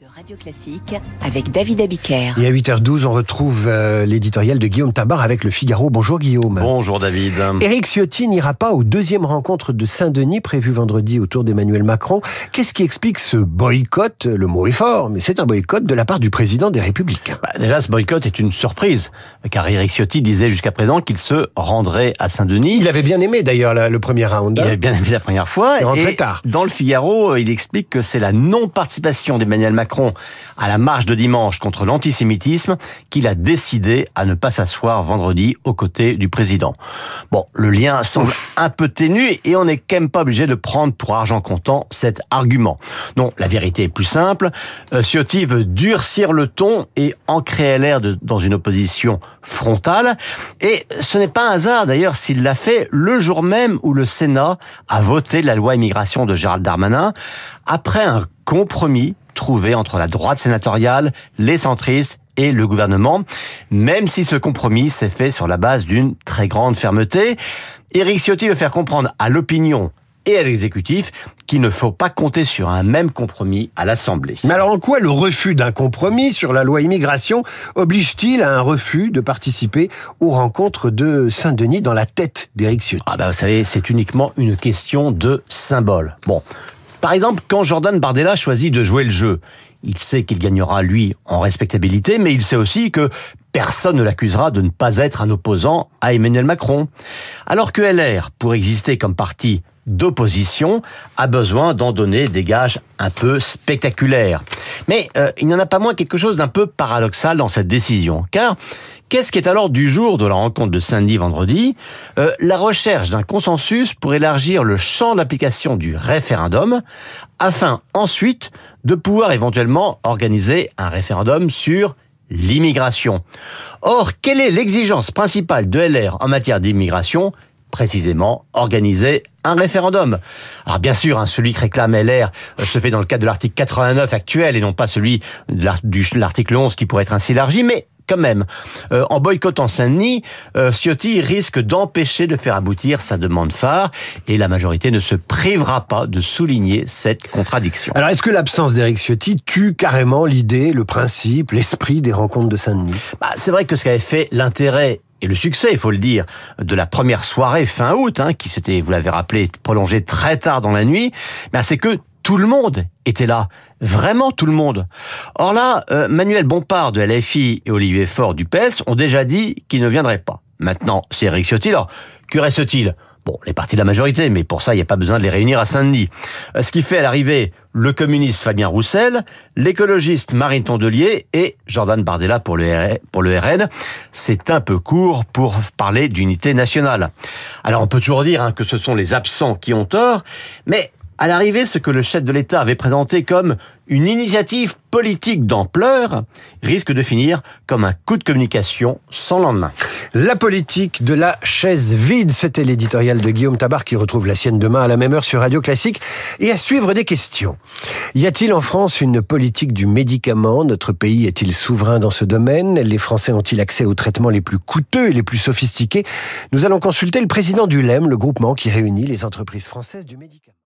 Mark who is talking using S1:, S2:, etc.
S1: de Radio Classique avec David Abiker.
S2: Et à 8h12, on retrouve euh, l'éditorial de Guillaume Tabar avec le Figaro. Bonjour Guillaume.
S3: Bonjour David.
S2: Éric Ciotti n'ira pas aux deuxième rencontre de Saint-Denis prévue vendredi autour d'Emmanuel Macron. Qu'est-ce qui explique ce boycott? Le mot est fort, mais c'est un boycott de la part du président des Républicains.
S3: Bah, déjà, ce boycott est une surprise, car Éric Ciotti disait jusqu'à présent qu'il se rendrait à Saint-Denis.
S2: Il avait bien aimé d'ailleurs le premier round.
S3: Il avait bien aimé la première fois.
S2: Il rentré tard.
S3: Dans le Figaro, il explique que c'est la non-participation d'Emmanuel Macron à la marche de dimanche contre l'antisémitisme qu'il a décidé à ne pas s'asseoir vendredi aux côtés du président. Bon, le lien semble un peu ténu et on n'est quand même pas obligé de prendre pour argent comptant cet argument. Non, la vérité est plus simple. Euh, Ciotti veut durcir le ton et ancrer LR dans une opposition frontale. Et ce n'est pas un hasard d'ailleurs s'il l'a fait le jour même où le Sénat a voté la loi immigration de Gérald Darmanin après un compromis trouvé entre la droite sénatoriale, les centristes et le gouvernement, même si ce compromis s'est fait sur la base d'une très grande fermeté. Éric Ciotti veut faire comprendre à l'opinion et à l'exécutif qu'il ne faut pas compter sur un même compromis à l'Assemblée.
S2: Mais alors en quoi le refus d'un compromis sur la loi immigration oblige-t-il à un refus de participer aux rencontres de Saint-Denis dans la tête d'Éric Ciotti?
S3: Ah bah vous savez, c'est uniquement une question de symbole. Bon, par exemple, quand Jordan Bardella choisit de jouer le jeu, il sait qu'il gagnera, lui, en respectabilité, mais il sait aussi que personne ne l'accusera de ne pas être un opposant à Emmanuel Macron. Alors que LR, pour exister comme parti d'opposition, a besoin d'en donner des gages un peu spectaculaires. Mais euh, il n'y en a pas moins quelque chose d'un peu paradoxal dans cette décision, car qu'est-ce qui est alors du jour de la rencontre de samedi vendredi? Euh, La recherche d'un consensus pour élargir le champ d'application du référendum, afin ensuite de pouvoir éventuellement organiser un référendum sur l'immigration. Or, quelle est l'exigence principale de LR en matière d'immigration? Précisément organiser un référendum. Alors bien sûr, hein, celui que réclame LR euh, se fait dans le cadre de l'article 89 actuel et non pas celui de l'article 11 qui pourrait être ainsi élargi, mais quand même. Euh, en boycottant Saint-Denis, euh, Ciotti risque d'empêcher de faire aboutir sa demande phare et la majorité ne se privera pas de souligner cette contradiction.
S2: Alors est-ce que l'absence d'Éric Ciotti tue carrément l'idée, le principe, l'esprit des rencontres de Saint-Denis?
S3: Bah, C'est vrai que ce qu'avait fait l'intérêt et le succès, il faut le dire, de la première soirée fin août, hein, qui s'était, vous l'avez rappelé, prolongée très tard dans la nuit, ben c'est que tout le monde était là, vraiment tout le monde. Or là, euh, Manuel Bompard de LFI et Olivier Faure du PES ont déjà dit qu'ils ne viendraient pas. Maintenant, c'est Eric Ciotti. Alors, que reste-t-il? Bon, les partis de la majorité, mais pour ça, il n'y a pas besoin de les réunir à Saint-Denis. Euh, ce qui fait à l'arrivée le communiste Fabien Roussel, l'écologiste Marine Tondelier et Jordan Bardella pour le, RN. C'est un peu court pour parler d'unité nationale. Alors on peut toujours dire hein, que ce sont les absents qui ont tort, mais à l'arrivée, ce que le chef de l'État avait présenté comme une initiative politique d'ampleur risque de finir comme un coup de communication sans lendemain.
S2: La politique de la chaise vide, c'était l'éditorial de Guillaume Tabar qui retrouve la sienne demain à la même heure sur Radio Classique et à suivre des questions. Y a-t-il en France une politique du médicament? Notre pays est-il souverain dans ce domaine? Les Français ont-ils accès aux traitements les plus coûteux et les plus sophistiqués? Nous allons consulter le président du LEM, le groupement qui réunit les entreprises françaises du médicament.